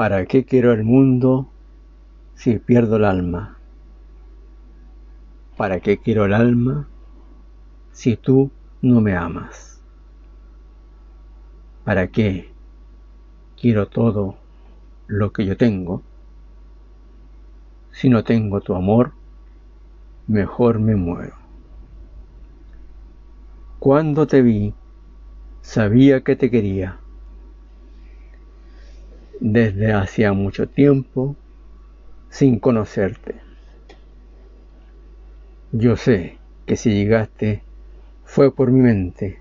¿Para qué quiero el mundo si pierdo el alma? ¿Para qué quiero el alma si tú no me amas? ¿Para qué quiero todo lo que yo tengo? Si no tengo tu amor, mejor me muero. Cuando te vi, sabía que te quería. Desde hacía mucho tiempo, sin conocerte. Yo sé que si llegaste fue por mi mente.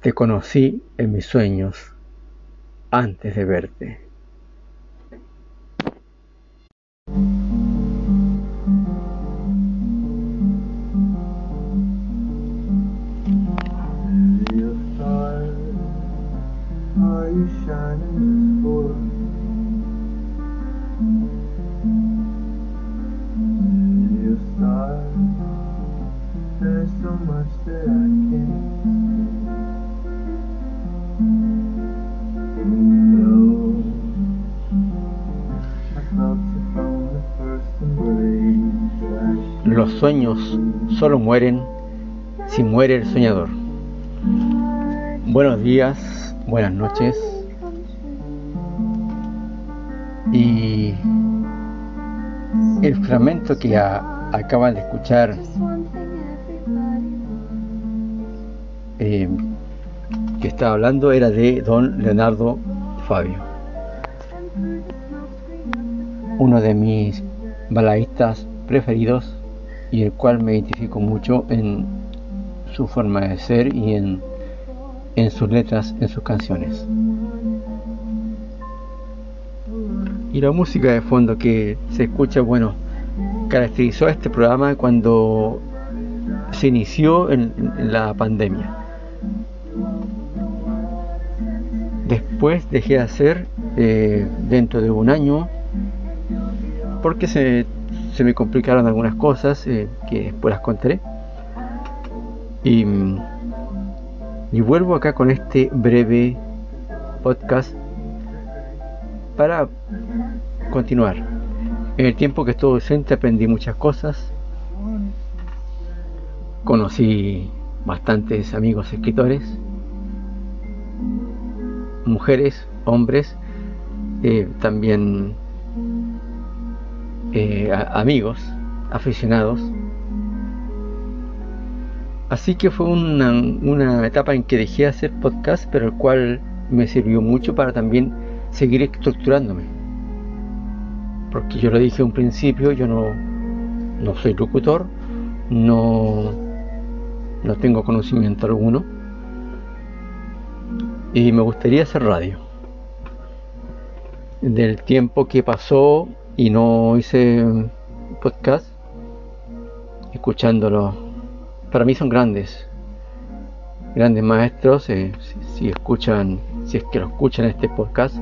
Te conocí en mis sueños antes de verte. Los sueños solo mueren si muere el soñador. Buenos días, buenas noches. Y el fragmento que acaban de escuchar eh, que estaba hablando era de don Leonardo Fabio, uno de mis balaístas preferidos y el cual me identifico mucho en su forma de ser y en, en sus letras, en sus canciones. Y la música de fondo que se escucha, bueno, caracterizó este programa cuando se inició en, la pandemia. Después dejé de hacer eh, dentro de un año porque se se me complicaron algunas cosas eh, que después las contaré. Y, y vuelvo acá con este breve podcast para continuar. En el tiempo que estuve docente aprendí muchas cosas. Conocí bastantes amigos escritores, mujeres, hombres, eh, también eh, amigos, aficionados. Así que fue una, etapa en que dejé de hacer podcast, pero el cual me sirvió mucho para también seguir estructurándome. Porque yo lo dije un principio, yo no, no soy locutor, no, no tengo conocimiento alguno. Y me gustaría hacer radio. Del tiempo que pasó y no hice podcast escuchándolo. Para mí son grandes, grandes maestros. Eh, si, escuchan, si es que lo escuchan este podcast,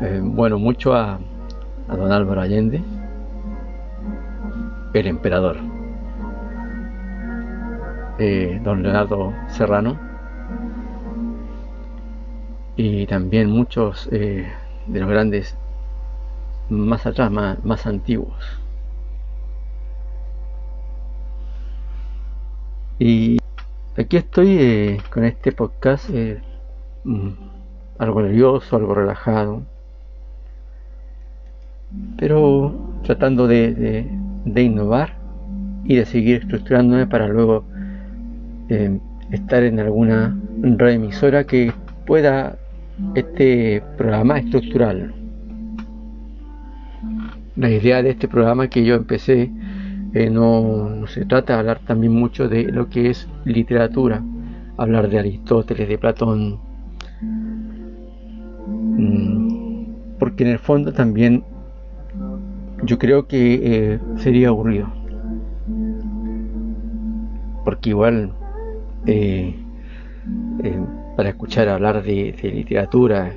eh, bueno, mucho a, don Álvaro Allende, el emperador, eh, don Leonardo Serrano y también muchos de los grandes más atrás, más, antiguos. Y aquí estoy eh, con este podcast, eh, mm, algo nervioso, algo relajado, pero tratando de, innovar y de seguir estructurándome para luego eh, estar en alguna reemisora que pueda este programa estructurarlo la idea de este programa que yo empecé eh, no, se trata de hablar también mucho de lo que es literatura, hablar de Aristóteles, de Platón, mm, porque en el fondo también yo creo que eh, sería aburrido, porque igual eh, para escuchar hablar de literatura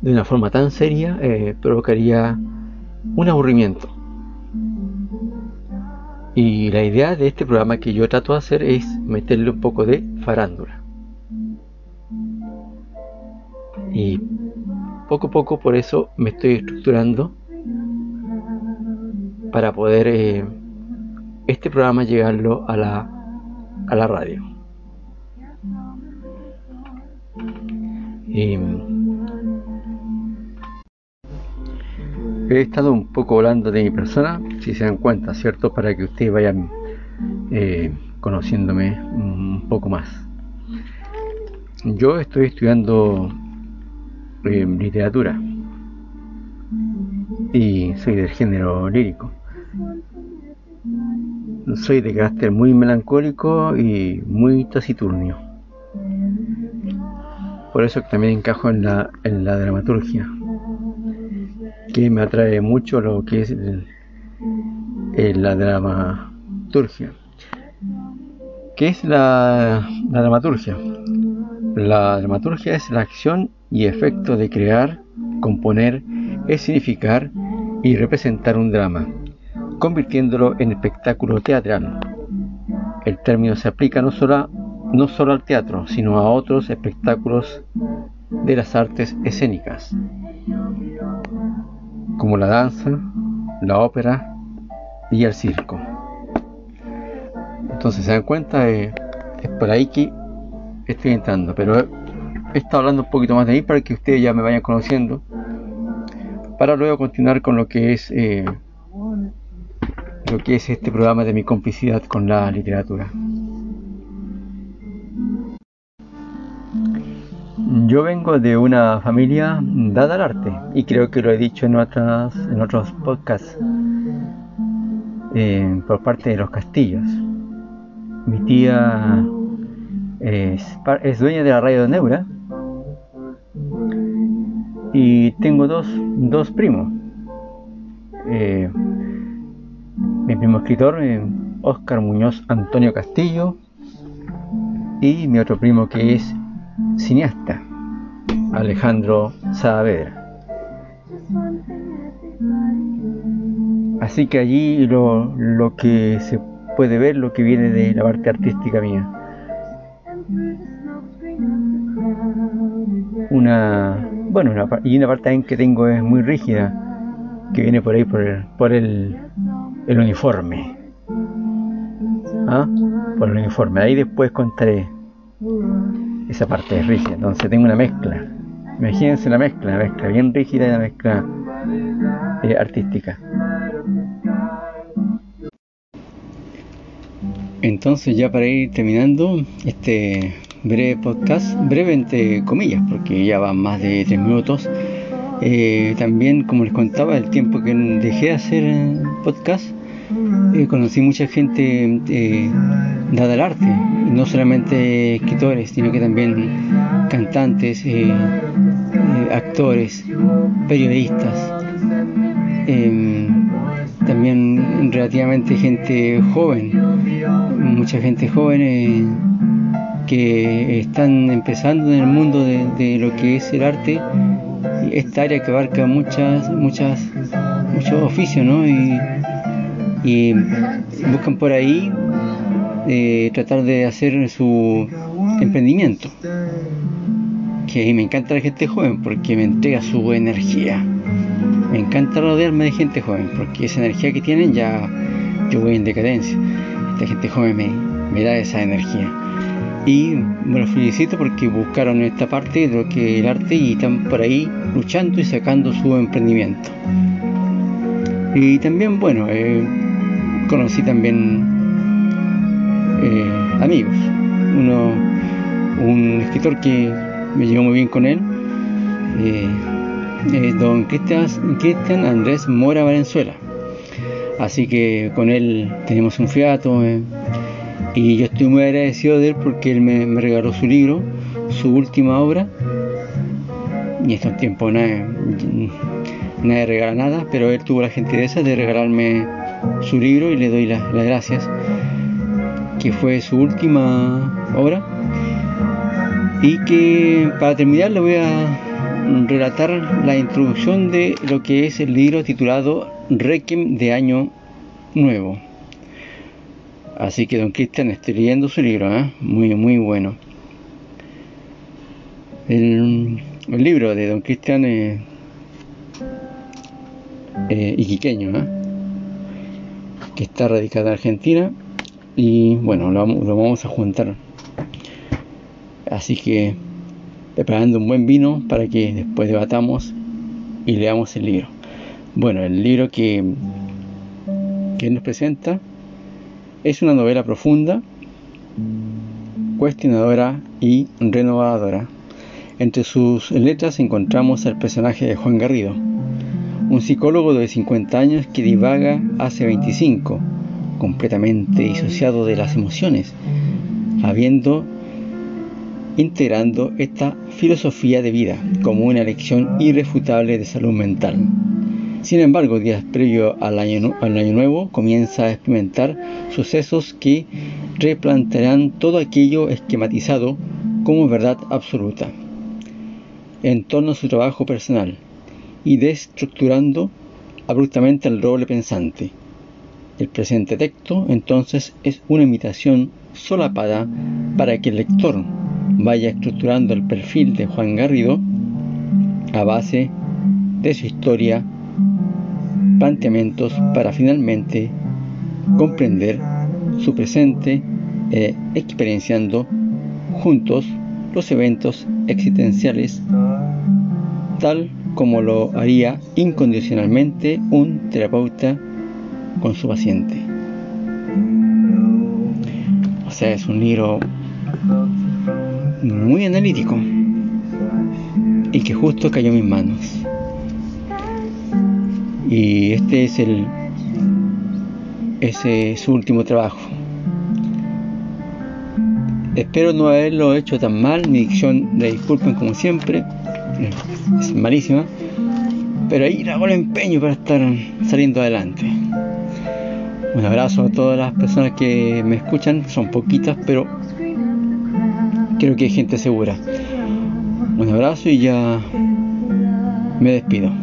de una forma tan seria provocaría un aburrimiento. Y la idea de este programa que yo trato de hacer es meterle un poco de farándula. Y poco a poco por eso me estoy estructurando para poder eh, este programa llegarlo a la, a la radio. He estado un poco hablando de mi persona, si se dan cuenta, ¿cierto? Para que ustedes vayan eh, conociéndome un poco más. Yo estoy estudiando eh, literatura y soy del género lírico. Soy de carácter muy melancólico y muy taciturnio. Por eso también encajo en la, en la dramaturgia, que me atrae mucho lo que es la dramaturgia. ¿Qué es la, la dramaturgia? La dramaturgia es la acción y efecto de crear, componer, significar y representar un drama, convirtiéndolo en espectáculo teatral. El término se aplica no solo, no solo al teatro, sino a otros espectáculos de las artes escénicas, como la danza, la ópera y el circo. Entonces se dan cuenta, es por ahí que estoy entrando, pero he estado hablando un poquito más de mí para que ustedes ya me vayan conociendo, para luego continuar con lo que es eh, lo que es este programa de mi complicidad con la literatura. Yo vengo de una familia dada al arte y creo que lo he dicho en otras en otros podcasts eh, por parte de los castillos. Mi tía es, es dueña de la radio de Neura y tengo dos, dos primos. Eh, mi primo escritor, Oscar eh, Muñoz Antonio Castillo, y mi otro primo que es cineasta, Alejandro Saavedra. Así que allí lo, lo que se puede ver, lo que viene de la parte artística mía. Una, bueno, y una parte que tengo es muy rígida, que viene por ahí por el, por el, el uniforme. ¿Ah? Por el uniforme. Ahí después contaré esa parte es rígida. Entonces tengo una mezcla. Imagínense la mezcla, la mezcla bien rígida y la mezcla eh, artística. Entonces ya para ir terminando este breve podcast, breve entre comillas, porque ya van más de tres minutos. Eh, también, como les contaba, el tiempo que dejé de hacer podcast, eh, conocí mucha gente dada al arte, no solamente escritores, sino que también cantantes, actores, periodistas, em, también relativamente gente joven, mucha gente joven que están empezando en el mundo de, lo que es el arte, esta área que abarca muchas, muchas, muchos oficios, ¿no? Y, buscan por ahí eh, tratar de hacer su emprendimiento. Que me encanta la gente joven porque me entrega su energía. Me encanta rodearme de gente joven porque esa energía que tienen ya yo voy en decadencia. Esta gente joven me, da esa energía y me los felicito porque buscaron esta parte de lo que es el arte y están por ahí luchando y sacando su emprendimiento. Y también, bueno, eh, conocí también eh, amigos. Uno, un escritor que me llevó muy bien con él, eh, don Cristian Andrés Mora Valenzuela. Así que con él tenemos un fiato y yo estoy muy agradecido de él porque él me, regaló su libro, su última obra. Y estos tiempos nadie, nadie regala nada, pero él tuvo la gentileza de regalarme su libro y le doy las gracias, que fue su última obra. Y que para terminar le voy a relatar la introducción de lo que es el libro titulado Requiem de Año Nuevo. Así que don Cristian, estoy leyendo su libro, ¿eh? muy, muy bueno. el libro de don Cristian eh, Iquiqueño, ¿eh? que está radicado en Argentina y bueno, lo, vamos a juntar. Así que preparando un buen vino para que después debatamos y leamos el libro. Bueno, el libro que, que nos presenta es una novela profunda, cuestionadora y renovadora. Entre sus letras encontramos al personaje de Juan Garrido, un psicólogo de 50 años que divaga hace 25, completamente disociado de las emociones, habiendo integrando esta filosofía de vida como una lección irrefutable de salud mental. Sin embargo, días previo al año, al año nuevo comienza a experimentar sucesos que replantearán todo aquello esquematizado como verdad absoluta en torno a su trabajo personal y destructurando abruptamente el roble pensante. El presente texto entonces es una imitación solapada para que el lector vaya estructurando el perfil de Juan Garrido a base de su historia, planteamientos para finalmente comprender su presente e experienciando juntos los eventos existenciales tal como lo haría incondicionalmente un terapeuta con su paciente. O sea, es un libro muy analítico y que justo cayó en mis manos. Y este es el ese es su último trabajo. Espero no haberlo hecho tan mal, mi dicción, le disculpen como siempre, es malísima, pero ahí hago el empeño para estar saliendo adelante. Un abrazo a todas las personas que me escuchan, son poquitas, pero creo que hay gente segura. Un abrazo y ya me despido.